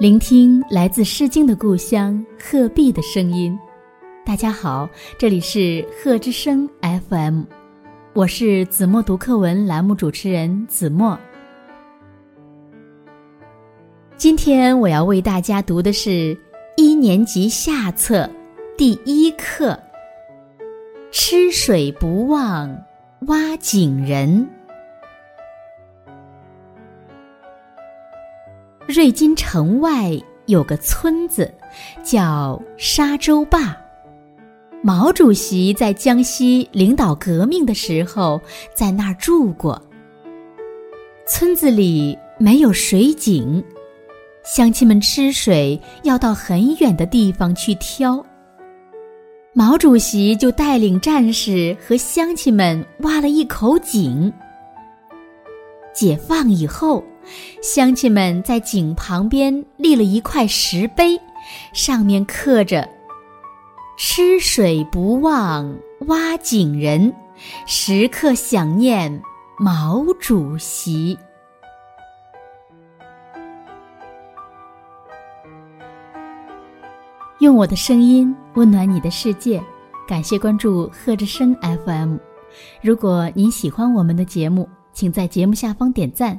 聆听来自《诗经》的故乡鹤壁的声音。大家好，这里是鹤之声 FM，我是子墨读课文栏目主持人子墨。今天我要为大家读的是一年级下册第一课《吃水不忘挖井人》。瑞金城外有个村子，叫沙洲坝。毛主席在江西领导革命的时候，在那儿住过。村子里没有水井，乡亲们吃水要到很远的地方去挑。毛主席就带领战士和乡亲们挖了一口井。解放以后。乡亲们在井旁边立了一块石碑，上面刻着“吃水不忘挖井人，时刻想念毛主席”。用我的声音温暖你的世界，感谢关注贺之声 FM。如果您喜欢我们的节目，请在节目下方点赞。